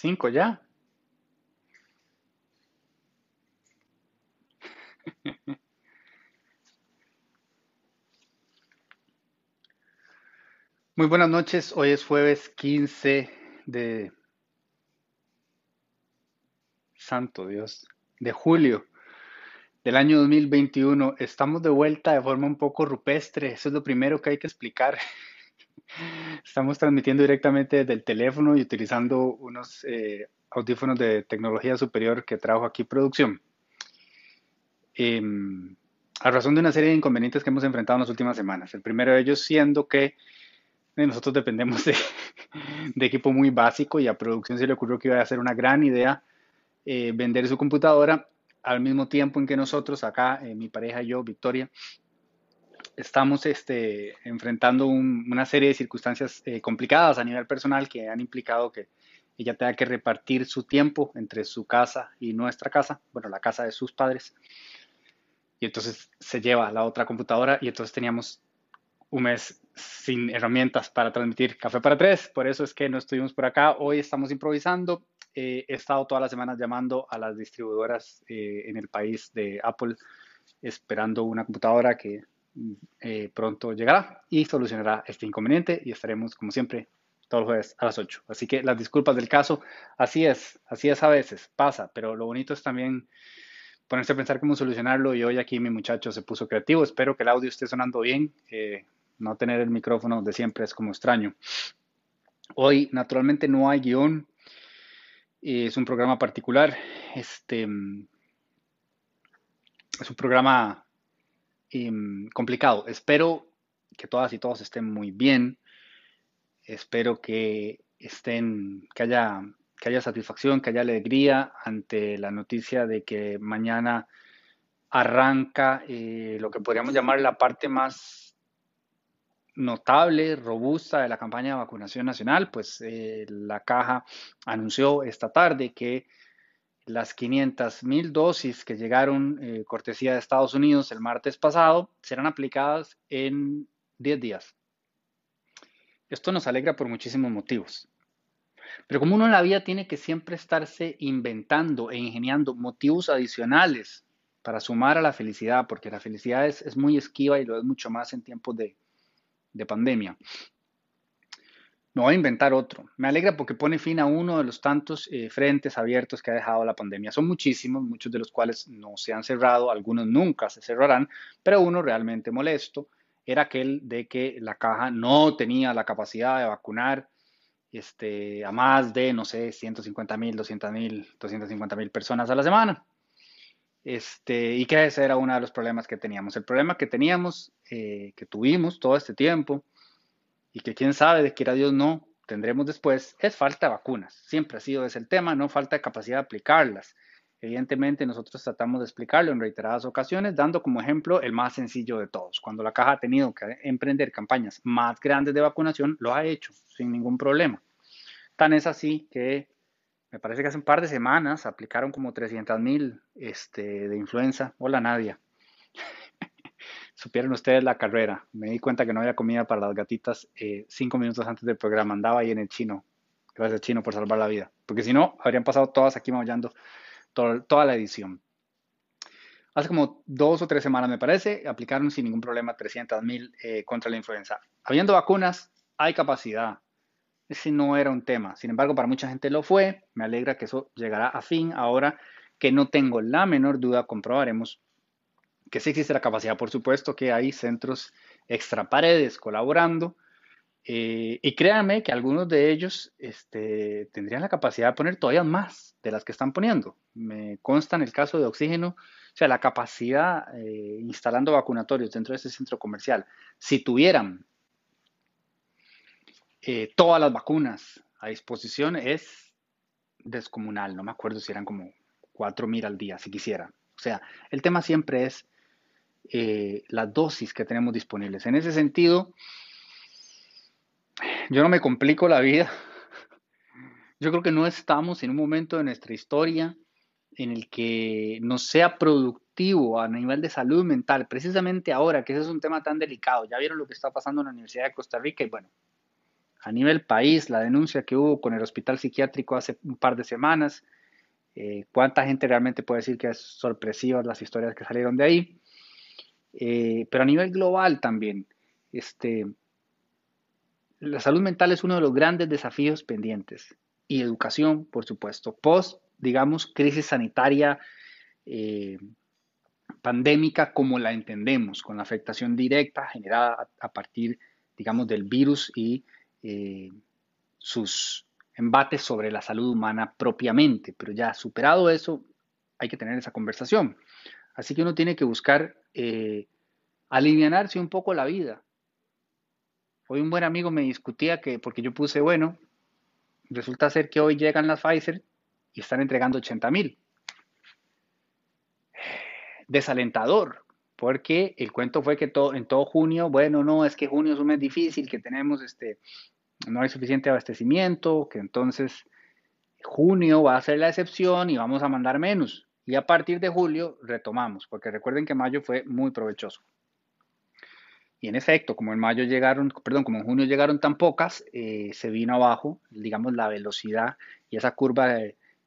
Cinco ya. Muy buenas noches. Hoy es jueves 15 de Santo Dios, de julio del año 2021. Estamos de vuelta de forma un poco rupestre. Eso es lo primero que hay que explicar. Estamos transmitiendo directamente desde el teléfono y utilizando unos eh, audífonos de tecnología superior que trajo aquí producción. Em, a razón de una serie de inconvenientes que hemos enfrentado en las últimas semanas. El primero de ellos siendo que eh, nosotros dependemos de, equipo muy básico y a producción se le ocurrió que iba a ser una gran idea eh, vender su computadora al mismo tiempo en que nosotros acá, mi pareja y yo, Victoria, estamos este, enfrentando una serie de circunstancias eh, complicadas a nivel personal que han implicado que ella tenga que repartir su tiempo entre su casa y nuestra casa, bueno, la casa de sus padres. Y entonces se lleva la otra computadora y entonces teníamos un mes sin herramientas para transmitir Café para Tres. Por eso es que no estuvimos por acá. Hoy estamos improvisando. Eh, he estado todas las semanas llamando a las distribuidoras eh, en el país de Apple esperando una computadora que eh, pronto llegará y solucionará este inconveniente y estaremos como siempre todos los jueves a las 8. Así que las disculpas del caso, así es, así es a veces, pasa, pero lo bonito es también ponerse a pensar cómo solucionarlo y hoy aquí mi muchacho se puso creativo, espero que el audio esté sonando bien, eh, no tener el micrófono de siempre es como extraño. Hoy naturalmente no hay guion, es un programa particular, este es un programa Em, complicado. Espero que todas y todos estén muy bien. Espero que estén, que haya, que haya satisfacción, que haya alegría ante la noticia de que mañana arranca eh, lo que podríamos llamar la parte más notable, robusta de la campaña de vacunación nacional, pues eh, la caja anunció esta tarde que las 500 mil dosis que llegaron eh, cortesía de Estados Unidos el martes pasado serán aplicadas en 10 días. Esto nos alegra por muchísimos motivos. Pero como uno en la vida tiene que siempre estarse inventando e ingeniando motivos adicionales para sumar a la felicidad, porque la felicidad es, muy esquiva y lo es mucho más en tiempos de, de pandemia. Me voy a inventar otro. Me alegra porque pone fin a uno de los tantos eh, frentes abiertos que ha dejado la pandemia. Son muchísimos, muchos de los cuales no se han cerrado, algunos nunca se cerrarán, pero uno realmente molesto era aquel de que la caja no tenía la capacidad de vacunar este, a más de, no sé, 150 mil, 200 mil, 250 mil personas a la semana. Este, y que ese era uno de los problemas que teníamos. El problema que teníamos, eh, que tuvimos todo este tiempo, y que quién sabe de que a Dios no tendremos después, es falta de vacunas. Siempre ha sido ese el tema, no falta de capacidad de aplicarlas. Evidentemente nosotros tratamos de explicarlo en reiteradas ocasiones, dando como ejemplo el más sencillo de todos. Cuando la caja ha tenido que emprender campañas más grandes de vacunación, lo ha hecho sin ningún problema. Tan es así que me parece que hace un par de semanas aplicaron como 300 mil este, de influenza. Hola Nadia supieron ustedes la carrera. Me di cuenta que no había comida para las gatitas eh, cinco minutos antes del programa. Andaba ahí en el chino. Gracias, chino, por salvar la vida. Porque si no, habrían pasado todas aquí maullando toda la edición. Hace como dos o tres semanas, me parece, aplicaron sin ningún problema 300 mil eh, contra la influenza. Habiendo vacunas, hay capacidad. Ese no era un tema. Sin embargo, para mucha gente lo fue. Me alegra que eso llegará a fin. Ahora que no tengo la menor duda, comprobaremos que sí existe la capacidad, por supuesto, que hay centros extra paredes colaborando. Eh, y créanme que algunos de ellos este, tendrían la capacidad de poner todavía más de las que están poniendo. Me consta en el caso de oxígeno, o sea, la capacidad eh, instalando vacunatorios dentro de ese centro comercial, si tuvieran eh, todas las vacunas a disposición, es descomunal. No me acuerdo si eran como 4.000 al día, si quisiera. O sea, el tema siempre es eh, las dosis que tenemos disponibles. En ese sentido, yo no me complico la vida. Yo creo que no estamos en un momento de nuestra historia en el que no sea productivo a nivel de salud mental, precisamente ahora que ese es un tema tan delicado. Ya vieron lo que está pasando en la Universidad de Costa Rica y bueno, a nivel país, la denuncia que hubo con el hospital psiquiátrico hace un par de semanas, eh, cuánta gente realmente puede decir que es sorpresiva las historias que salieron de ahí, eh, pero a nivel global también, este, la salud mental es uno de los grandes desafíos pendientes. Y educación, por supuesto, post, digamos, crisis sanitaria eh, pandémica como la entendemos, con la afectación directa generada a, partir, digamos, del virus y sus embates sobre la salud humana propiamente, pero ya superado eso, hay que tener esa conversación. Así que uno tiene que buscar eh, un poco la vida. Hoy un buen amigo me discutía que, porque yo puse, bueno, resulta ser que hoy llegan las Pfizer y están entregando 80 mil. Desalentador, porque el cuento fue que todo, en todo junio, bueno, no, es que junio es un mes difícil, que tenemos este, no hay suficiente abastecimiento, que entonces junio va a ser la excepción y vamos a mandar menos. Y a partir de julio retomamos, porque recuerden que mayo fue muy provechoso. Y en efecto, como en mayo llegaron, perdón, como en junio llegaron tan pocas, eh, se vino abajo, digamos, la velocidad y esa curva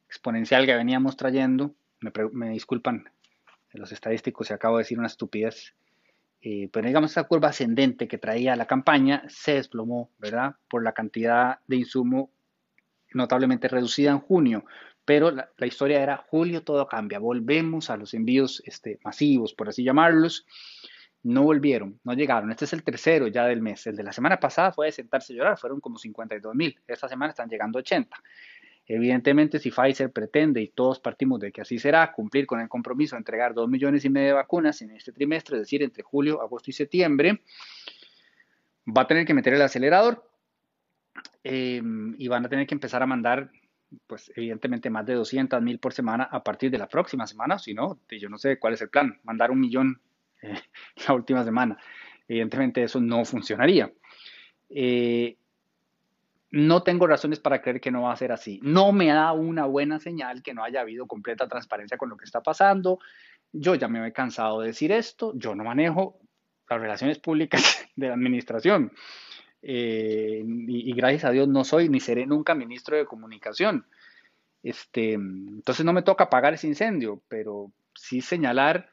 exponencial que veníamos trayendo. Me, disculpan los estadísticos si acabo de decir una estupidez. Eh, pero digamos esa curva ascendente que traía la campaña se desplomó, ¿verdad? Por la cantidad de insumo notablemente reducida en junio. Pero la, historia era julio todo cambia, volvemos a los envíos este, masivos, por así llamarlos. No volvieron, no llegaron. Este es el tercero ya del mes. El de la semana pasada fue de sentarse a llorar, fueron como 52 mil. Esta semana están llegando 80. Evidentemente, si Pfizer pretende, y todos partimos de que así será, cumplir con el compromiso de entregar 2 millones y medio de vacunas en este trimestre, es decir, entre julio, agosto y septiembre, va a tener que meter el acelerador em, y van a tener que empezar a mandar, pues evidentemente, más de 200 mil por semana a partir de la próxima semana, si no, yo no sé cuál es el plan, mandar un millón eh, la última semana. Evidentemente eso no funcionaría. Eh, no tengo razones para creer que no va a ser así. No me da una buena señal que no haya habido completa transparencia con lo que está pasando. Yo ya me he cansado de decir esto. Yo no manejo las relaciones públicas de la administración. Eh, y, gracias a Dios no soy ni seré nunca ministro de comunicación. Este, entonces no me toca apagar ese incendio, pero sí señalar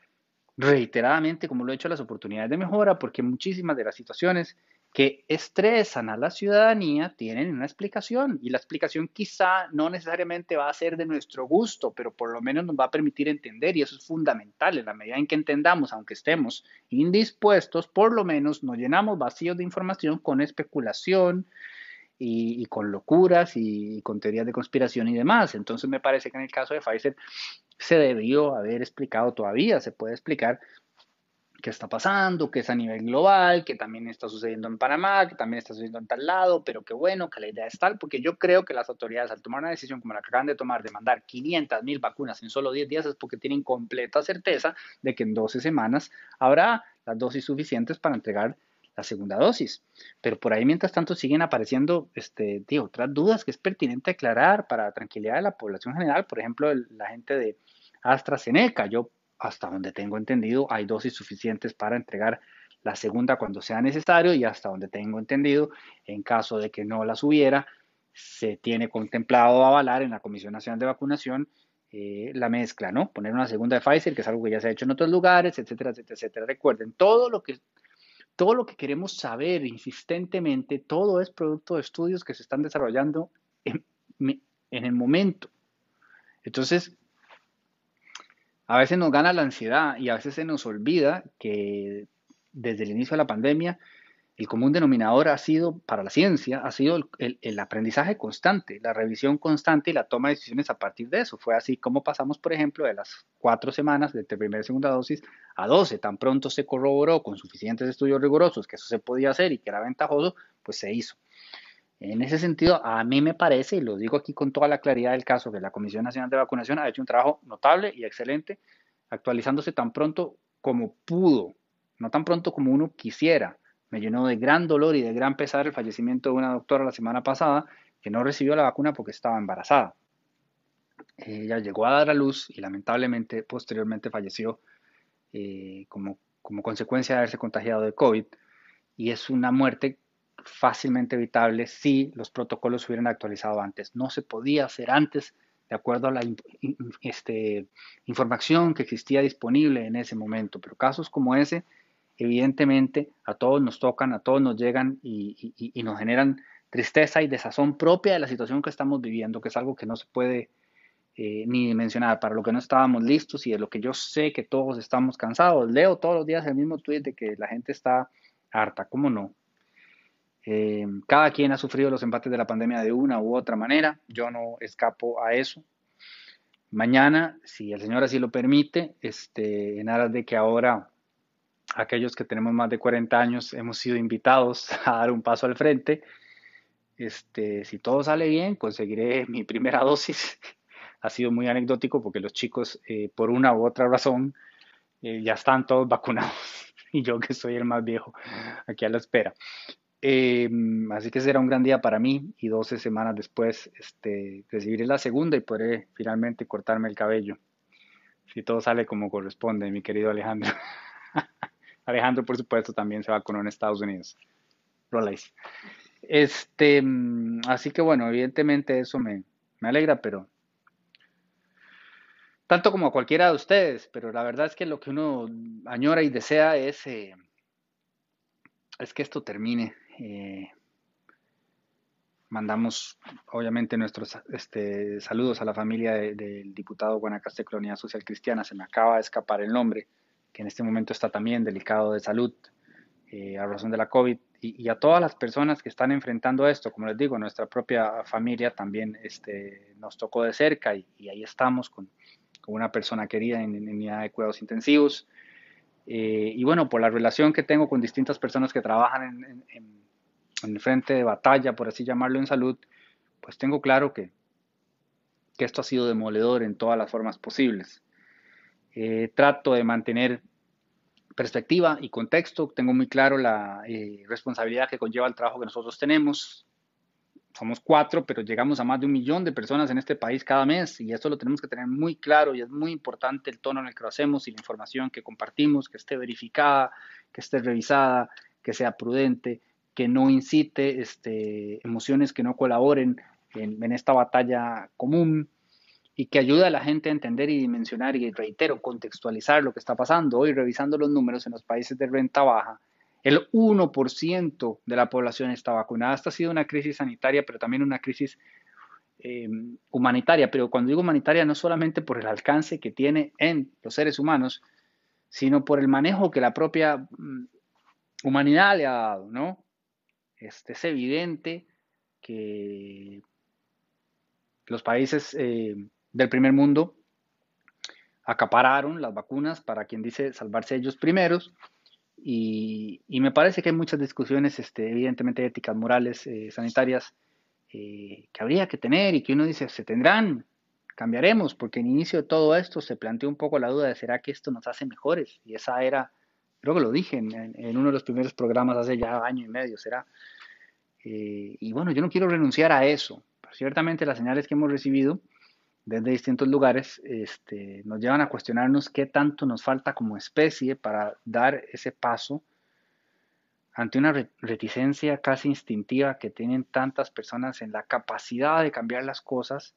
reiteradamente, como lo he hecho, las oportunidades de mejora, porque muchísimas de las situaciones que estresan a la ciudadanía tienen una explicación y la explicación quizá no necesariamente va a ser de nuestro gusto, pero por lo menos nos va a permitir entender y eso es fundamental. En la medida en que entendamos, aunque estemos indispuestos, por lo menos nos llenamos vacíos de información con especulación y, con locuras y, y con teorías de conspiración y demás. Entonces me parece que en el caso de Pfizer se debió haber explicado todavía, se puede explicar qué está pasando, que es a nivel global, que también está sucediendo en Panamá, que también está sucediendo en tal lado, pero que bueno, que la idea es tal, porque yo creo que las autoridades al tomar una decisión como la que acaban de tomar de mandar 500 mil vacunas en solo 10 días es porque tienen completa certeza de que en 12 semanas habrá las dosis suficientes para entregar la segunda dosis. Pero por ahí mientras tanto siguen apareciendo este, otras dudas que es pertinente aclarar para la tranquilidad de la población general, por ejemplo, la gente de AstraZeneca. Yo hasta donde tengo entendido, hay dosis suficientes para entregar la segunda cuando sea necesario y hasta donde tengo entendido, en caso de que no las hubiera, se tiene contemplado avalar en la Comisión Nacional de Vacunación eh, la mezcla, ¿no? Poner una segunda de Pfizer, que es algo que ya se ha hecho en otros lugares, etcétera, etcétera, etcétera. Recuerden, todo lo que, todo lo que queremos saber insistentemente, todo es producto de estudios que se están desarrollando en, en el momento. Entonces, a veces nos gana la ansiedad y a veces se nos olvida que desde el inicio de la pandemia el común denominador ha sido, para la ciencia, ha sido el, aprendizaje constante, la revisión constante y la toma de decisiones a partir de eso. Fue así como pasamos, por ejemplo, de las cuatro semanas de primera y segunda dosis a doce. Tan pronto se corroboró con suficientes estudios rigurosos que eso se podía hacer y que era ventajoso, pues se hizo. En ese sentido, a mí me parece, y lo digo aquí con toda la claridad del caso, que la Comisión Nacional de Vacunación ha hecho un trabajo notable y excelente, actualizándose tan pronto como pudo, no tan pronto como uno quisiera. Me llenó de gran dolor y de gran pesar el fallecimiento de una doctora la semana pasada que no recibió la vacuna porque estaba embarazada. Ella llegó a dar a luz y lamentablemente posteriormente falleció eh, como, como consecuencia de haberse contagiado de COVID. Y es una muerte fácilmente evitable si los protocolos se hubieran actualizado antes. No se podía hacer antes de acuerdo a la este, información que existía disponible en ese momento. Pero casos como ese, evidentemente, a todos nos tocan, a todos nos llegan y, nos generan tristeza y desazón propia de la situación que estamos viviendo, que es algo que no se puede eh, ni mencionar, para lo que no estábamos listos y de lo que yo sé que todos estamos cansados. Leo todos los días el mismo tweet de que la gente está harta, ¿cómo no? Eh, cada quien ha sufrido los empates de la pandemia de una u otra manera. Yo no escapo a eso. Mañana, si el Señor así lo permite, este, en aras de que ahora aquellos que tenemos más de 40 años hemos sido invitados a dar un paso al frente, este, si todo sale bien, conseguiré mi primera dosis. ha sido muy anecdótico porque los chicos, eh, por una u otra razón, eh, ya están todos vacunados y yo que soy el más viejo aquí a la espera. Em, así que será un gran día para mí y 12 semanas después este, recibiré la segunda y podré finalmente cortarme el cabello. Si todo sale como corresponde, mi querido Alejandro. Alejandro, por supuesto, también se vacunó en Estados Unidos. Rolex. Este, mm, así que bueno, evidentemente eso me, alegra, pero tanto como a cualquiera de ustedes, pero la verdad es que lo que uno añora y desea es, eh, es que esto termine. Eh, mandamos obviamente nuestros este, saludos a la familia del diputado Guanacaste Colonia Social Cristiana. Se me acaba de escapar el nombre, que en este momento está también delicado de salud eh, a razón de la COVID. Y, a todas las personas que están enfrentando esto, como les digo, nuestra propia familia también este, nos tocó de cerca y, ahí estamos con, una persona querida en, unidad de cuidados intensivos. Eh, y bueno, por la relación que tengo con distintas personas que trabajan en, el frente de batalla, por así llamarlo, en salud, pues tengo claro que, que esto ha sido demoledor en todas las formas posibles. Eh, trato de mantener perspectiva y contexto, tengo muy claro la eh, responsabilidad que conlleva el trabajo que nosotros tenemos, somos cuatro, pero llegamos a más de un millón de personas en este país cada mes y esto lo tenemos que tener muy claro y es muy importante el tono en el que lo hacemos y la información que compartimos, que esté verificada, que esté revisada, que sea prudente, que no incite este, emociones que no colaboren en, esta batalla común y que ayude a la gente a entender y dimensionar y reitero, contextualizar lo que está pasando. Hoy revisando los números en los países de renta baja, el 1% de la población está vacunada. Esta ha sido una crisis sanitaria, pero también una crisis em, humanitaria. Pero cuando digo humanitaria, no solamente por el alcance que tiene en los seres humanos, sino por el manejo que la propia mm, humanidad le ha dado, ¿no? Este, es evidente que los países eh, del primer mundo acapararon las vacunas para quien dice salvarse ellos primeros y, me parece que hay muchas discusiones, este, evidentemente éticas, morales, eh, sanitarias, eh, que habría que tener y que uno dice, se tendrán, cambiaremos, porque en inicio de todo esto se planteó un poco la duda de, ¿será que esto nos hace mejores? Y esa era, creo que lo dije en, uno de los primeros programas hace ya año y medio, será. Eh, y bueno, yo no quiero renunciar a eso. Ciertamente las señales que hemos recibido desde distintos lugares este, nos llevan a cuestionarnos qué tanto nos falta como especie para dar ese paso ante una reticencia casi instintiva que tienen tantas personas en la capacidad de cambiar las cosas,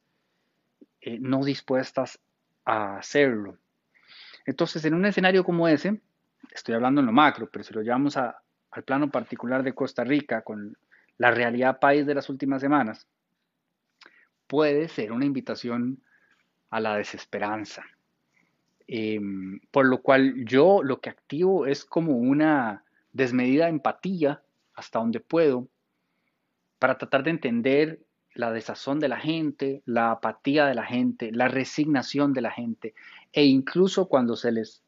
eh, no dispuestas a hacerlo. Entonces, en un escenario como ese, estoy hablando en lo macro, pero si lo llevamos al plano particular de Costa Rica, con la realidad país de las últimas semanas, puede ser una invitación a la desesperanza. Em, por lo cual yo lo que activo es como una desmedida empatía hasta donde puedo para tratar de entender la desazón de la gente, la apatía de la gente, la resignación de la gente e incluso cuando se les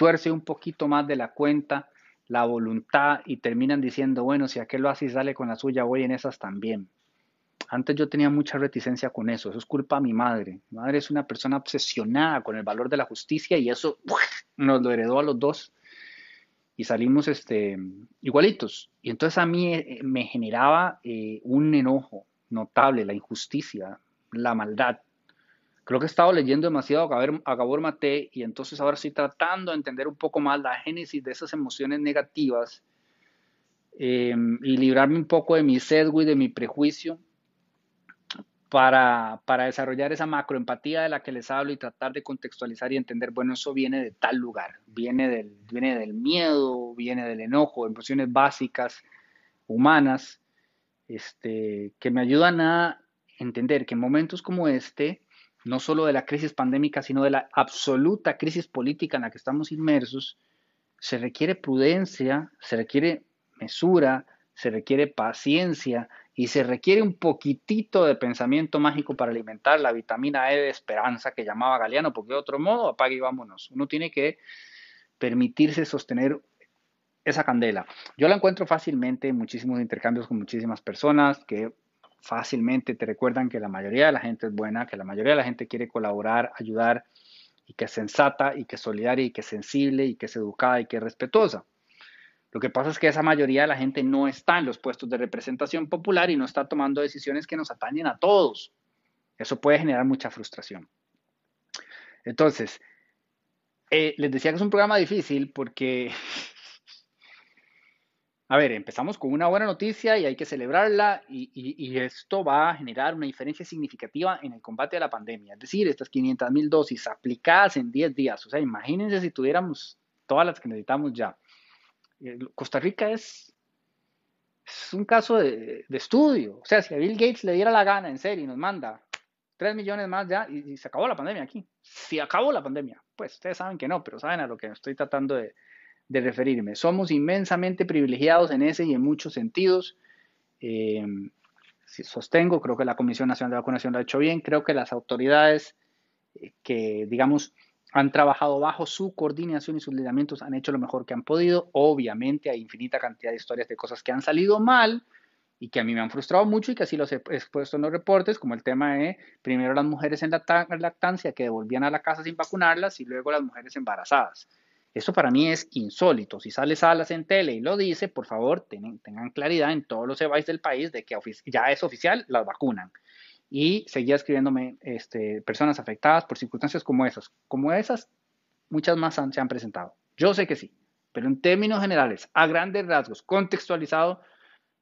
tuerce un poquito más de la cuenta la voluntad y terminan diciendo, bueno, si aquel lo hace y sale con la suya, voy en esas también. Antes yo tenía mucha reticencia con eso, eso es culpa de mi madre. Mi madre es una persona obsesionada con el valor de la justicia y eso nos lo heredó a los dos y salimos este, igualitos. Y entonces a mí eh, me generaba eh, un enojo notable, la injusticia, la maldad. Creo que he estado leyendo demasiado a Gabor Mate y entonces ahora estoy tratando de entender un poco más la génesis de esas emociones negativas em, y librarme un poco de mi sesgo y de mi prejuicio para, para, desarrollar esa macroempatía de la que les hablo y tratar de contextualizar y entender, bueno, eso viene de tal lugar, viene del, viene del miedo, viene del enojo, emociones básicas, humanas, este, que me ayudan a entender que en momentos como este, no solo de la crisis pandémica, sino de la absoluta crisis política en la que estamos inmersos, se requiere prudencia, se requiere mesura, se requiere paciencia y se requiere un poquitito de pensamiento mágico para alimentar la vitamina E de esperanza que llamaba Galeano, porque de otro modo, apague y vámonos. Uno tiene que permitirse sostener esa candela. Yo la encuentro fácilmente en muchísimos intercambios con muchísimas personas que fácilmente te recuerdan que la mayoría de la gente es buena, que la mayoría de la gente quiere colaborar, ayudar y que es sensata y que es solidaria y que es sensible y que es educada y que es respetuosa. Lo que pasa es que esa mayoría de la gente no está en los puestos de representación popular y no está tomando decisiones que nos atañen a todos. Eso puede generar mucha frustración. Entonces, eh, les decía que es un programa difícil porque a ver, empezamos con una buena noticia y hay que celebrarla y, esto va a generar una diferencia significativa en el combate a la pandemia. Es decir, estas 500 mil dosis aplicadas en 10 días. O sea, imagínense si tuviéramos todas las que necesitamos ya. Eh, Costa Rica es, es un caso de, estudio. O sea, si a Bill Gates le diera la gana, en serio, y nos manda 3 millones más ya y, y se acabó la pandemia aquí. Si acabó la pandemia, pues ustedes saben que no, pero saben a lo que estoy tratando de, de referirme. Somos inmensamente privilegiados en ese y en muchos sentidos. Eh, sostengo, creo que la Comisión Nacional de Vacunación lo ha hecho bien, creo que las autoridades eh, que, digamos, han trabajado bajo su coordinación y sus lineamientos han hecho lo mejor que han podido. Obviamente hay infinita cantidad de historias de cosas que han salido mal y que a mí me han frustrado mucho y que así los he expuesto en los reportes, como el tema de primero las mujeres en lactancia que devolvían a la casa sin vacunarlas y luego las mujeres embarazadas. Eso para mí es insólito. Si sale Salas en tele y lo dice, por favor, tengan claridad en todos los EBAIS del país de que ya es oficial, las vacunan. Y seguía escribiéndome este, personas afectadas por circunstancias como esas. Como esas, muchas más se han presentado. Yo sé que sí, pero en términos generales, a grandes rasgos, contextualizado,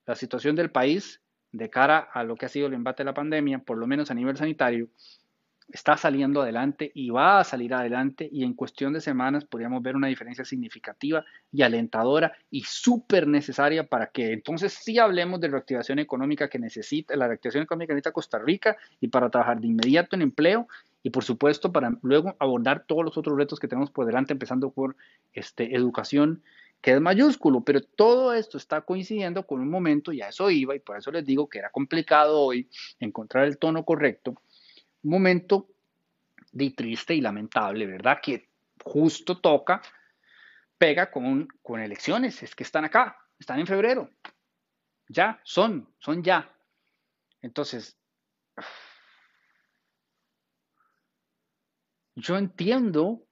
la situación del país de cara a lo que ha sido el embate de la pandemia, por lo menos a nivel sanitario, está saliendo adelante y va a salir adelante y en cuestión de semanas podríamos ver una diferencia significativa y alentadora y súper necesaria para que entonces sí hablemos de reactivación económica que necesita, la reactivación económica que necesita Costa Rica y para trabajar de inmediato en empleo y por supuesto para luego abordar todos los otros retos que tenemos por delante, empezando por este, educación que es mayúsculo, pero todo esto está coincidiendo con un momento, y a eso iba, y por eso les digo que era complicado hoy encontrar el tono correcto, momento de triste y lamentable, ¿verdad? Que justo toca, pega con, con elecciones, es que están acá, están en febrero, ya, son, son ya. Entonces, yo entiendo,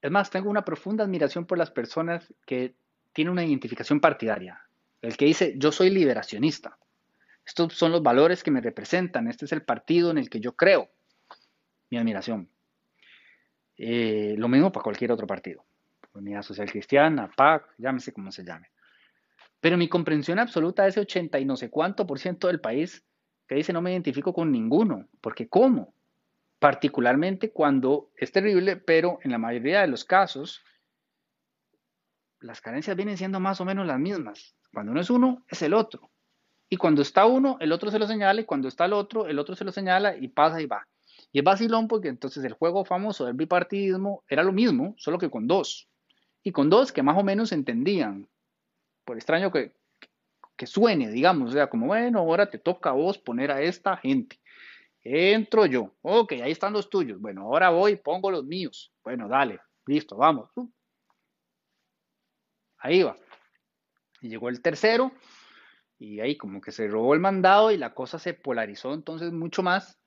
es más, tengo una profunda admiración por las personas que tienen una identificación partidaria. El que dice, yo soy liberacionista. Estos son los valores que me representan. Este es el partido en el que yo creo. Mi admiración. Eh, lo mismo para cualquier otro partido. Unidad Social Cristiana, PAC, llámese como se llame. Pero mi comprensión absoluta de ese 80 y no sé cuánto por ciento del país que dice no me identifico con ninguno. Porque ¿cómo? Particularmente cuando es terrible, pero en la mayoría de los casos las carencias vienen siendo más o menos las mismas. Cuando no es uno, es el otro. Y cuando está uno, el otro se lo señala, y cuando está el otro, el otro se lo señala y pasa y va. Y es vacilón porque entonces el juego famoso del bipartidismo era lo mismo, solo que con dos. Y con dos que más o menos entendían. Por extraño que, que suene, digamos, o sea, como, bueno, ahora te toca a vos poner a esta gente. Entro yo. Ok, ahí están los tuyos. Bueno, ahora voy pongo los míos. Bueno, dale, listo, vamos. Ahí va. Llegó el tercero y ahí como que se robó el mandado y la cosa se polarizó entonces mucho más,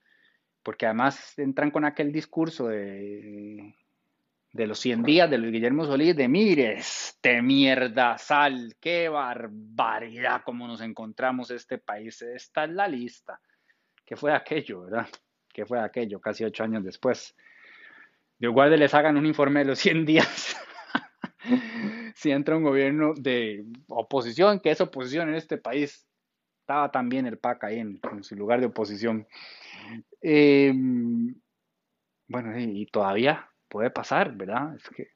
porque además entran con aquel discurso de, de los 100 días de Luis Guillermo Solís, de mire, este mierda sal, qué barbaridad como nos encontramos este país, esta es la lista. ¿Qué fue aquello, verdad? ¿Qué fue aquello casi ocho años después? De igual les hagan un informe de los 100 días si entra un gobierno de oposición, que es oposición en este país. Estaba también el PAC ahí en, su lugar de oposición. Em, bueno, y, todavía puede pasar, ¿verdad? Es que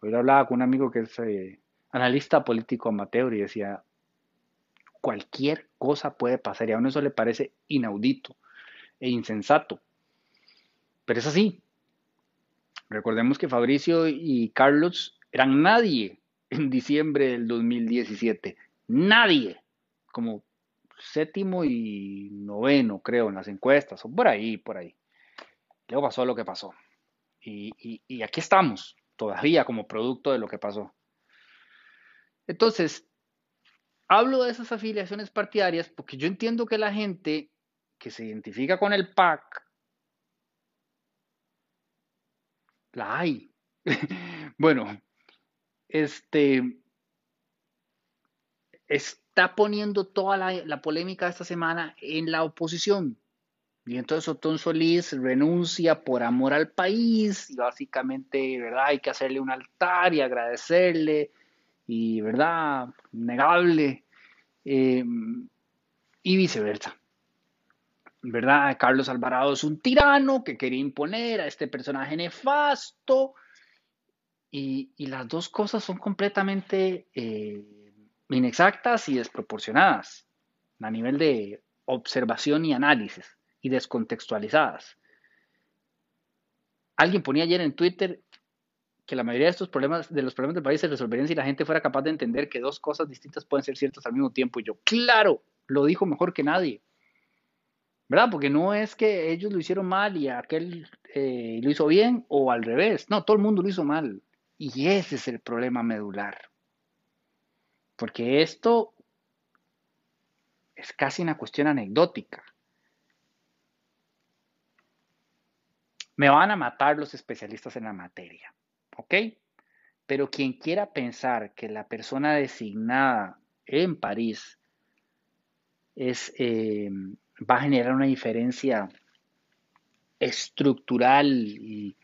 hoy hablaba con un amigo que es eh, analista político amateur y decía, cualquier cosa puede pasar y a uno eso le parece inaudito e insensato. Pero es así. Recordemos que Fabricio y Carlos eran nadie en diciembre del 2017. Nadie. Como séptimo y noveno, creo, en las encuestas, o por ahí, por ahí. Luego pasó lo que pasó. Y, y aquí estamos, todavía como producto de lo que pasó. Entonces, hablo de esas afiliaciones partidarias porque yo entiendo que la gente que se identifica con el PAC, la hay. bueno, este está poniendo toda la, polémica esta semana en la oposición. Y entonces Otón Solís renuncia por amor al país y básicamente, ¿verdad? Hay que hacerle un altar y agradecerle y, ¿verdad? Negable. Eh, y viceversa. ¿Verdad? Carlos Alvarado es un tirano que quería imponer a este personaje nefasto. Y, las dos cosas son completamente eh, inexactas y desproporcionadas a nivel de observación y análisis y descontextualizadas. Alguien ponía ayer en Twitter que la mayoría de estos problemas, de los problemas del país se resolverían si la gente fuera capaz de entender que dos cosas distintas pueden ser ciertas al mismo tiempo. Y yo, claro, lo dijo mejor que nadie. ¿Verdad? Porque no es que ellos lo hicieron mal y aquel eh, lo hizo bien o al revés. No, todo el mundo lo hizo mal. Y ese es el problema medular. Porque esto es casi una cuestión anecdótica. Me van a matar los especialistas en la materia. ¿Ok? Pero quien quiera pensar que la persona designada en París eh, va a generar una diferencia estructural y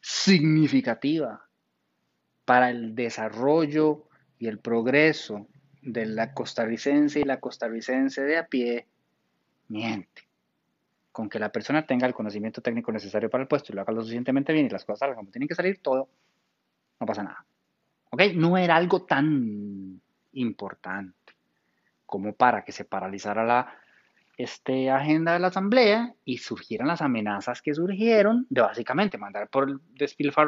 significativa para el desarrollo y el progreso de la costarricense y la costarricense de a pie, miente con que la persona tenga el conocimiento técnico necesario para el puesto y lo haga lo suficientemente bien y las cosas salgan como tienen que salir, todo, no pasa nada. ¿Ok? No era algo tan importante como para que se paralizara la este, agenda de la asamblea y surgieran las amenazas que surgieron de básicamente mandar por el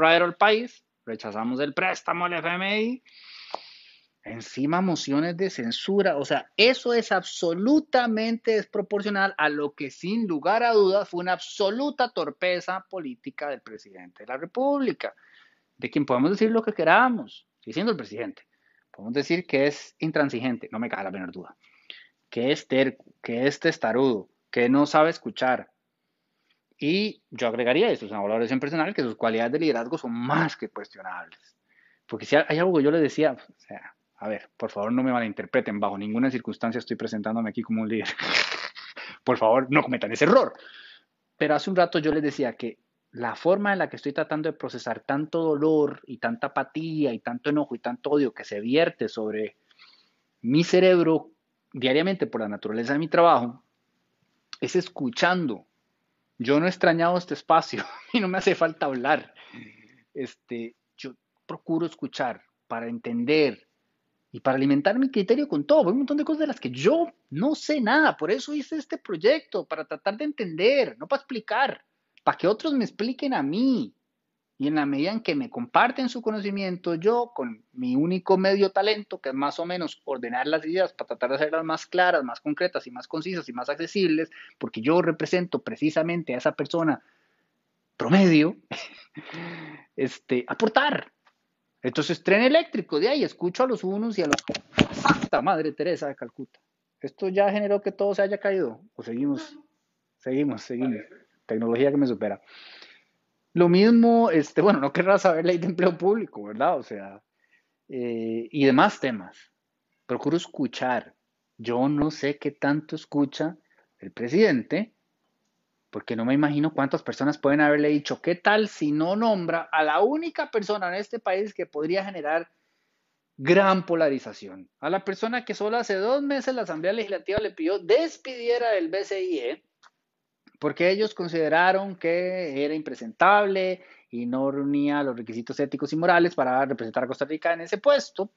al país, rechazamos el préstamo al FMI, Encima mociones de censura, o sea, eso es absolutamente desproporcional a lo que sin lugar a dudas fue una absoluta torpeza política del presidente de la República, de quien podemos decir lo que queramos, diciendo el presidente. Podemos decir que es intransigente, no me cabe la menor duda, que es terco, que es testarudo, que no sabe escuchar. Y yo agregaría, eso es una valoración personal, que sus cualidades de liderazgo son más que cuestionables. Porque si hay algo que yo le decía, a ver, por favor no me malinterpreten, bajo ninguna circunstancia estoy presentándome aquí como un líder. por favor, no cometan ese error. Pero hace un rato yo les decía que la forma en la que estoy tratando de procesar tanto dolor y tanta apatía y tanto enojo y tanto odio que se vierte sobre mi cerebro diariamente por la naturaleza de mi trabajo es escuchando. Yo no he extrañado este espacio y no me hace falta hablar. Este, yo procuro escuchar para entender, y para alimentar mi criterio con todo. Hay un montón de cosas de las que yo no sé nada. Por eso hice este proyecto, para tratar de entender, no para explicar, para que otros me expliquen a mí. Y en la medida en que me comparten su conocimiento, yo con mi único medio talento, que es más o menos ordenar las ideas para tratar de hacerlas más claras, más concretas y más concisas y más accesibles, porque yo represento precisamente a esa persona promedio, este, aportar, entonces, tren eléctrico, de ahí escucho a los unos y a los... ¡Santa Madre Teresa de Calcuta! ¿Esto ya generó que todo se haya caído? ¿O seguimos? Seguimos, seguimos. Tecnología que me supera. Lo mismo, este, bueno, no querrás saber ley de empleo público, ¿verdad? O sea, eh, y demás temas. Procuro escuchar. Yo no sé qué tanto escucha el presidente, porque no me imagino cuántas personas pueden haberle dicho, ¿qué tal si no nombra a la única persona en este país que podría generar gran polarización. A la persona que solo hace dos meses la Asamblea Legislativa le pidió despidiera del BCIE porque ellos consideraron que era impresentable y no reunía los requisitos éticos y morales para representar a Costa Rica en ese puesto,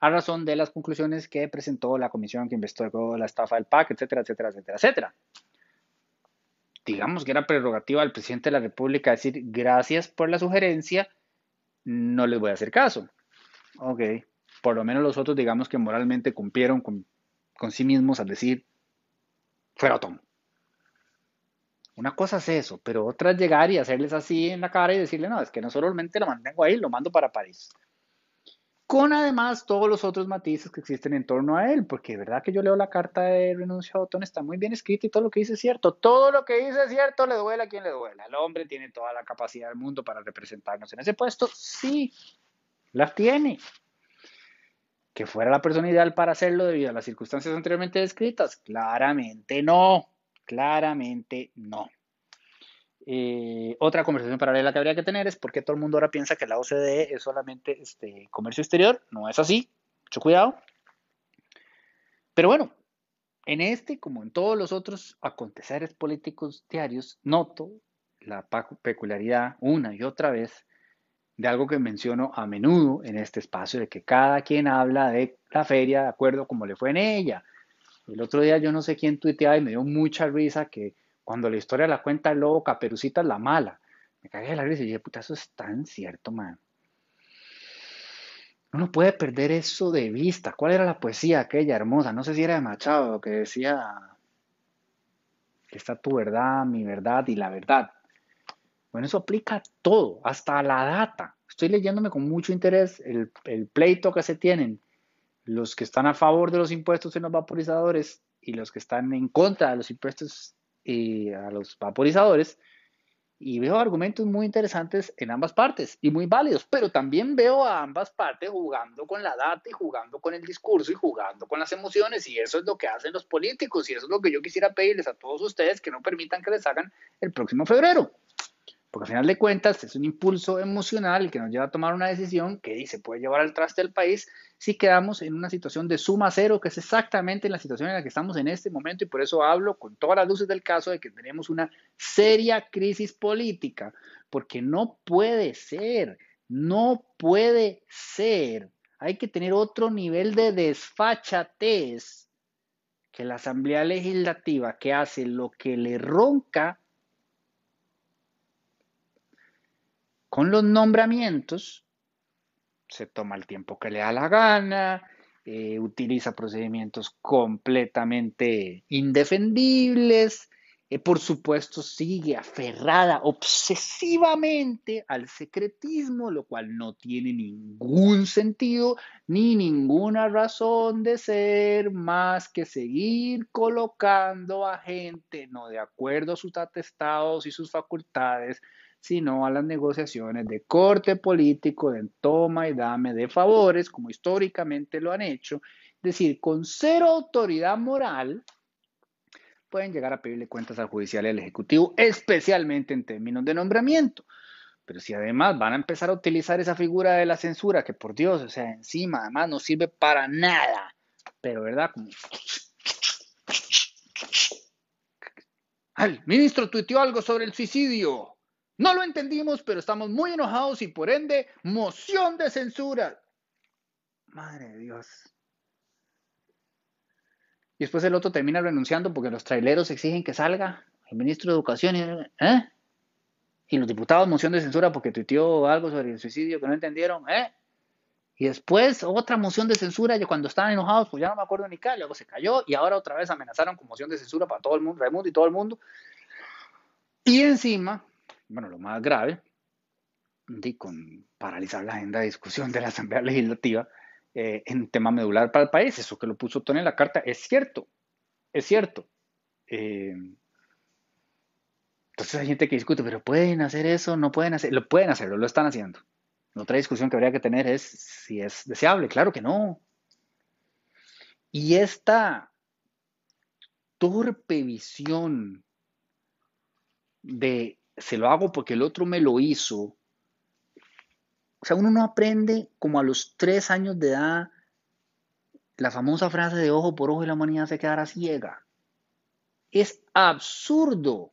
a razón de las conclusiones que presentó la comisión que investigó la estafa del PAC, etcétera, etcétera, etcétera, etcétera. Digamos que era prerrogativa del presidente de la República decir gracias por la sugerencia, no les voy a hacer caso. Ok, por lo menos los otros digamos que moralmente cumplieron con, sí mismos al decir fuera Tom. Una cosa es eso, pero otra es llegar y hacerles así en la cara y decirle, no, es que no solamente lo mantengo ahí, lo mando para París. Con además todos los otros matices que existen en torno a él, porque de verdad que yo leo la carta de renuncia a Botón, está muy bien escrita y todo lo que dice es cierto. Todo lo que dice es cierto, le duele a quien le duele. El hombre tiene toda la capacidad del mundo para representarnos en ese puesto, sí, las tiene. Que fuera la persona ideal para hacerlo debido a las circunstancias anteriormente descritas, claramente no. Claramente no. Eh, otra conversación paralela que habría que tener es por qué todo el mundo ahora piensa que la OCDE es solamente este, comercio exterior. No es así. Mucho cuidado. Pero bueno, en este, como en todos los otros aconteceres políticos diarios, noto la peculiaridad una y otra vez de algo que menciono a menudo en este espacio, de que cada quien habla de la feria de acuerdo como le fue en ella. El otro día yo no sé quién tuiteaba y me dio mucha risa que cuando la historia la cuenta el lobo, Caperucita es la mala. Me cagué de la risa y dije, puta, eso es tan cierto, man. Uno puede perder eso de vista. ¿Cuál era la poesía aquella hermosa? No sé si era de Machado, que decía que está tu verdad, mi verdad y la verdad. Bueno, eso aplica a todo, hasta la data. Estoy leyéndome con mucho interés el, el pleito que se tienen los que están a favor de los impuestos en los vaporizadores y los que están en contra de los impuestos y a los vaporizadores. Y veo argumentos muy interesantes en ambas partes y muy válidos, pero también veo a ambas partes jugando con la data y jugando con el discurso y jugando con las emociones y eso es lo que hacen los políticos y eso es lo que yo quisiera pedirles a todos ustedes que no permitan que les hagan el próximo febrero. Porque al final de cuentas es un impulso emocional que nos lleva a tomar una decisión que dice puede llevar al traste del país si quedamos en una situación de suma cero, que es exactamente la situación en la que estamos en este momento y por eso hablo con todas las luces del caso de que tenemos una seria crisis política, porque no puede ser, no puede ser. Hay que tener otro nivel de desfachatez que la Asamblea Legislativa que hace lo que le ronca Con los nombramientos, se toma el tiempo que le da la gana, eh, utiliza procedimientos completamente indefendibles, eh, por supuesto sigue aferrada obsesivamente al secretismo, lo cual no tiene ningún sentido ni ninguna razón de ser más que seguir colocando a gente no de acuerdo a sus atestados y sus facultades sino a las negociaciones de corte político, de toma y dame de favores, como históricamente lo han hecho, es decir, con cero autoridad moral, pueden llegar a pedirle cuentas al judicial y al ejecutivo, especialmente en términos de nombramiento. Pero si además van a empezar a utilizar esa figura de la censura, que por Dios, o sea, encima además no sirve para nada, pero ¿verdad? El ministro tuiteó algo sobre el suicidio. No lo entendimos, pero estamos muy enojados y por ende, moción de censura. Madre de Dios. Y después el otro termina renunciando porque los traileros exigen que salga el ministro de Educación. Y, ¿eh? y los diputados moción de censura porque tuiteó algo sobre el suicidio que no entendieron. ¿eh? Y después otra moción de censura, y cuando estaban enojados, pues ya no me acuerdo ni qué, luego se cayó y ahora otra vez amenazaron con moción de censura para todo el mundo, Raimundo y todo el mundo. Y encima, bueno, lo más grave, de con paralizar la agenda de discusión de la Asamblea Legislativa eh, en tema medular para el país. Eso que lo puso Tony en la carta es cierto, es cierto. Eh, entonces hay gente que discute, pero pueden hacer eso, no pueden hacer, lo pueden hacerlo, lo están haciendo. Otra discusión que habría que tener es si es deseable, claro que no. Y esta torpe visión de se lo hago porque el otro me lo hizo, O sea, uno no aprende como a los tres años de edad la famosa frase de ojo por ojo y la humanidad se quedará ciega. Es absurdo,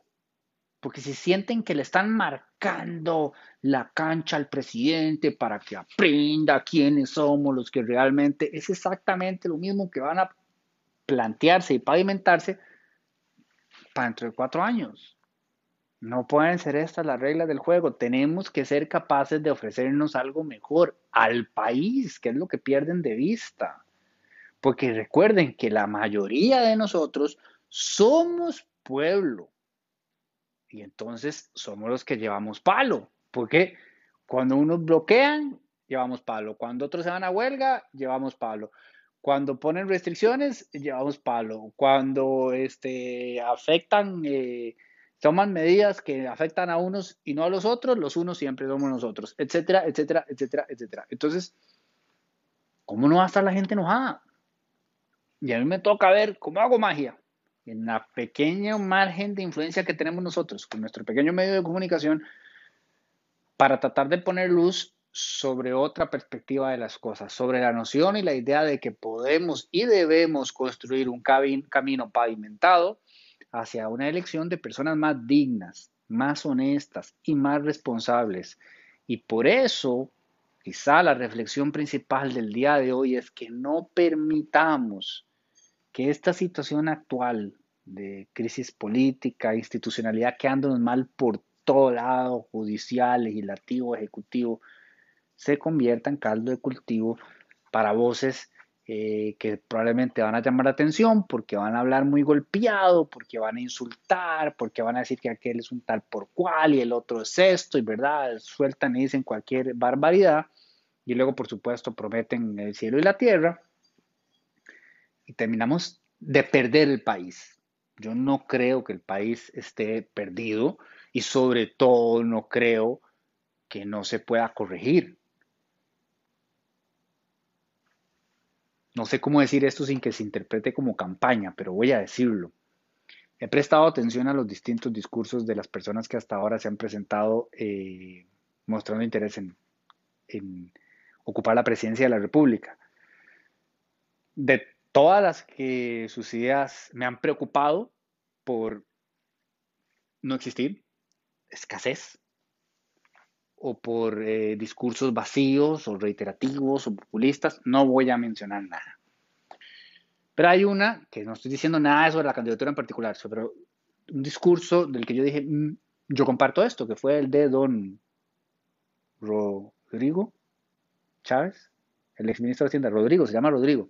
porque si sienten que le están marcando la cancha al presidente para que aprenda quiénes somos los que realmente es exactamente lo mismo que van a plantearse y pavimentarse para dentro de cuatro años. No pueden ser estas las reglas del juego. Tenemos que ser capaces de ofrecernos algo mejor al país, que es lo que pierden de vista. Porque recuerden que la mayoría de nosotros somos pueblo. Y entonces somos los que llevamos palo. Porque cuando unos bloquean, llevamos palo. Cuando otros se van a huelga, llevamos palo. Cuando ponen restricciones, llevamos palo. Cuando este, afectan, eh, toman medidas que afectan a unos y no a los otros, los unos siempre somos nosotros, etcétera, etcétera, etcétera, etcétera. Entonces, ¿cómo no va a estar la gente enojada? Y a mí me toca ver cómo hago magia. En la pequeña margen de influencia que tenemos nosotros, con nuestro pequeño medio de comunicación, para tratar de poner luz sobre otra perspectiva de las cosas, sobre la noción y la idea de que podemos y debemos construir un camino pavimentado hacia una elección de personas más dignas, más honestas y más responsables. Y por eso Quizá la reflexión principal del día de hoy es que no permitamos que esta situación actual de crisis política, institucionalidad, quedándonos mal por todo lado, judicial, legislativo, ejecutivo, se convierta en caldo de cultivo para voces eh, que probablemente van a llamar la atención porque van a hablar muy golpeado, porque van a insultar, porque van a decir que aquel es un tal por cual y el otro es esto, y verdad, sueltan y dicen cualquier barbaridad y luego, por supuesto, prometen el cielo y la tierra y terminamos de perder el país. Yo no creo que el país esté perdido y sobre todo no creo que no se pueda corregir. No sé cómo decir esto sin que se interprete como campaña, pero voy a decirlo. He prestado atención a los distintos discursos de las personas que hasta ahora se han presentado eh, mostrando interés en, ocupar la presidencia de la República. De todas las que sus ideas me han preocupado por no existir, escasez, o por eh, discursos vacíos o reiterativos o populistas, no voy a mencionar nada. Pero hay una, que no estoy diciendo nada sobre la candidatura en particular, sobre un discurso del que yo dije, mm, yo comparto esto, que fue el de don Rodrigo Chávez, el exministro de Hacienda, Rodrigo, se llama Rodrigo.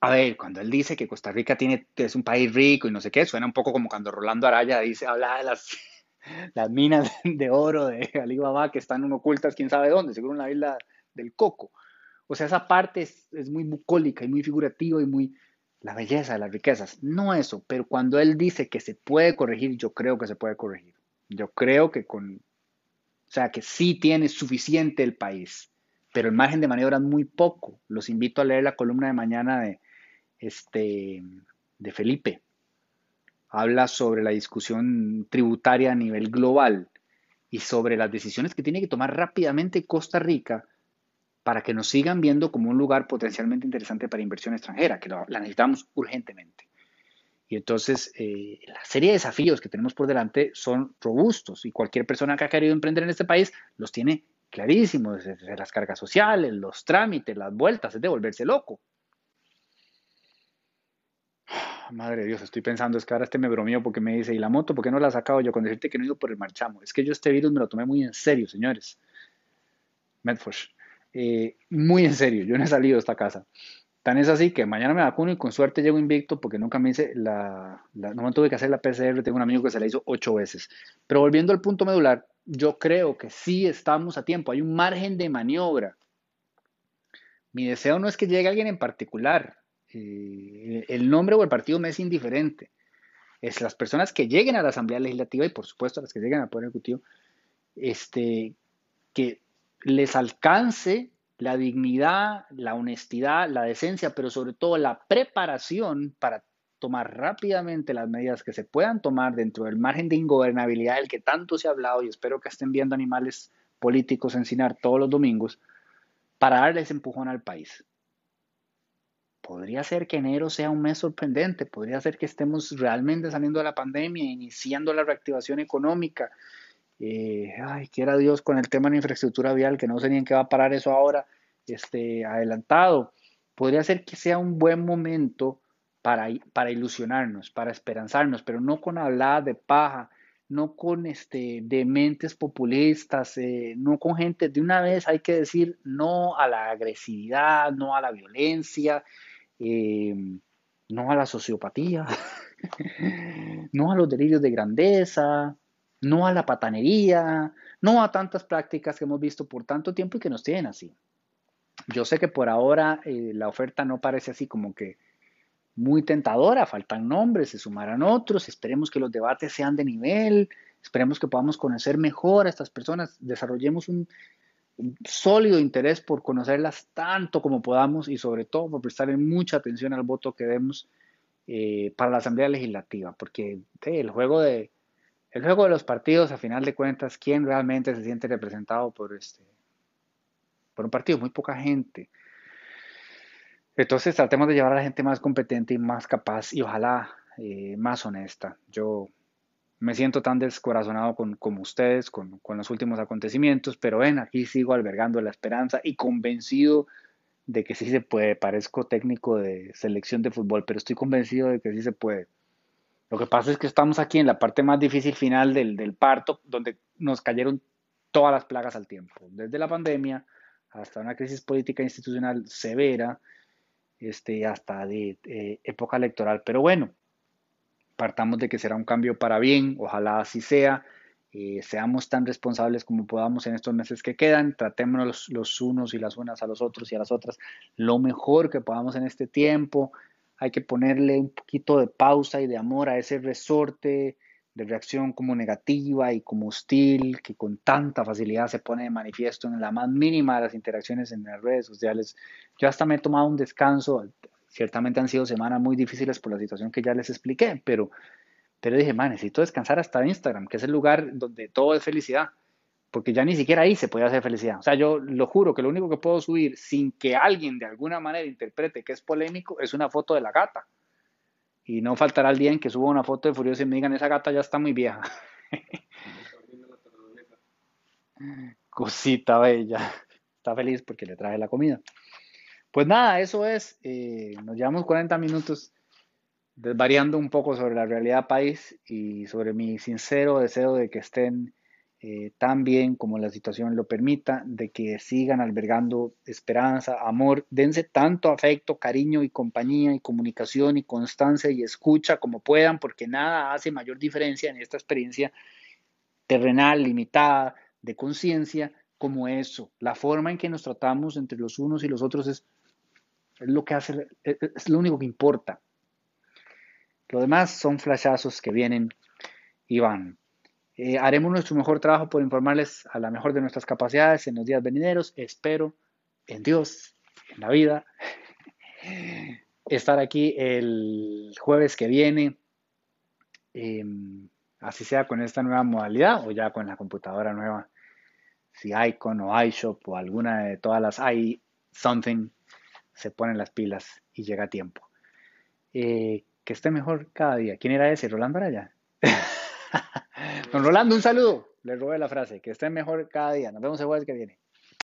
A ver, cuando él dice que Costa Rica tiene, es un país rico y no sé qué, suena un poco como cuando Rolando Araya dice, habla de las, las minas de oro de Alibaba que están ocultas quién sabe dónde, seguro en la isla del Coco. O sea, esa parte es, muy bucólica y muy figurativa y muy la belleza de las riquezas. No eso, pero cuando él dice que se puede corregir, yo creo que se puede corregir. Yo creo que con o sea que sí tiene suficiente el país, pero el margen de maniobra es muy poco. Los invito a leer la columna de mañana de, este, de Felipe. Habla sobre la discusión tributaria a nivel global y sobre las decisiones que tiene que tomar rápidamente Costa Rica para que nos sigan viendo como un lugar potencialmente interesante para inversión extranjera, que la necesitamos urgentemente. Y entonces, eh, la serie de desafíos que tenemos por delante son robustos y cualquier persona que ha querido emprender en este país los tiene clarísimos, desde las cargas sociales, los trámites, las vueltas, es de volverse loco. Madre de Dios, estoy pensando, es que ahora este me bromeó porque me dice, ¿y la moto por qué no la ha sacado yo con decirte que no he ido por el marchamo? Es que yo este virus me lo tomé muy en serio, señores. Medforce. Eh, muy en serio, yo no he salido de esta casa. Tan es así que mañana me vacuno y con suerte llego invicto porque nunca me hice la, no me tuve que hacer la PCR, tengo un amigo que se la hizo ocho veces. Pero volviendo al punto medular, yo creo que sí estamos a tiempo, hay un margen de maniobra. Mi deseo no es que llegue alguien en particular, eh, el nombre o el partido me es indiferente. Es las personas que lleguen a la Asamblea Legislativa y por supuesto las que lleguen al Poder Ejecutivo, este, que les alcance la dignidad, la honestidad, la decencia, pero sobre todo la preparación para tomar rápidamente las medidas que se puedan tomar dentro del margen de ingobernabilidad del que tanto se ha hablado y espero que estén viendo animales políticos encinar todos los domingos para darle ese empujón al país. Podría ser que enero sea un mes sorprendente, podría ser que estemos realmente saliendo de la pandemia, iniciando la reactivación económica. Eh, ay, quiera Dios con el tema de la infraestructura vial, que no sé ni en qué va a parar eso ahora, este, adelantado. Podría ser que sea un buen momento para, para ilusionarnos, para esperanzarnos, pero no con hablar de paja, no con este, dementes populistas, eh, no con gente, de una vez hay que decir no a la agresividad, no a la violencia, eh, no a la sociopatía, no a los delirios de grandeza, no a la patanería, no a tantas prácticas que hemos visto por tanto tiempo y que nos tienen así. Yo sé que por ahora eh, la oferta no parece así como que muy tentadora, faltan nombres, se sumarán otros, esperemos que los debates sean de nivel, esperemos que podamos conocer mejor a estas personas, desarrollemos un, sólido interés por conocerlas tanto como podamos y sobre todo por prestarle mucha atención al voto que demos eh, para la Asamblea Legislativa, porque el, juego de, el juego de los partidos, a final de cuentas, ¿quién realmente se siente representado por, este, por un partido? Muy poca gente. Entonces tratemos de llevar a la gente más competente y más capaz y ojalá eh, más honesta. Yo me siento tan descorazonado con, como ustedes con, los últimos acontecimientos, pero ven, aquí sigo albergando la esperanza y convencido de que sí se puede. Parezco técnico de selección de fútbol, pero estoy convencido de que sí se puede. Lo que pasa es que estamos aquí en la parte más difícil final del, del parto, donde nos cayeron todas las plagas al tiempo, desde la pandemia hasta una crisis política e institucional severa, este, hasta de eh, época electoral. Pero bueno, partamos de que será un cambio para bien, ojalá así sea. Eh, seamos tan responsables como podamos en estos meses que quedan, tratémonos los, unos y las unas a los otros y a las otras lo mejor que podamos en este tiempo. Hay que ponerle un poquito de pausa y de amor a ese resorte de reacción como negativa y como hostil que con tanta facilidad se pone de manifiesto en la más mínima de las interacciones en las redes sociales. Yo hasta me he tomado un descanso, ciertamente han sido semanas muy difíciles por la situación que ya les expliqué, pero, pero dije, man, necesito descansar hasta Instagram, que es el lugar donde todo es felicidad, porque ya ni siquiera ahí se puede hacer felicidad. O sea, yo lo juro que lo único que puedo subir sin que alguien de alguna manera interprete que es polémico es una foto de la gata y no faltará el día en que suba una foto de Furioso y me digan, esa gata ya está muy vieja. Cosita bella. Está feliz porque le traje la comida. Pues nada, eso es. Eh, nos llevamos 40 minutos desvariando un poco sobre la realidad país y sobre mi sincero deseo de que estén eh, tan bien como la situación lo permita, de que sigan albergando esperanza, amor, dense tanto afecto, cariño y compañía y comunicación y constancia y escucha como puedan, porque nada hace mayor diferencia en esta experiencia terrenal, limitada, de conciencia, como eso. La forma en que nos tratamos entre los unos y los otros es, es lo que hace, es lo único que importa. Lo demás son flashazos que vienen y van. Eh, haremos nuestro mejor trabajo por informarles a la mejor de nuestras capacidades en los días venideros. Espero en Dios, en la vida, estar aquí el jueves que viene, em, así sea con esta nueva modalidad o ya con la computadora nueva, si Icon o iShop o alguna de todas las i something se ponen las pilas y llega a tiempo. Eh, que esté mejor cada día. ¿Quién era ese? ¿Rolando Araya? Don Rolando, un saludo. Le robé la frase. Que estén mejor cada día. Nos vemos el jueves que viene.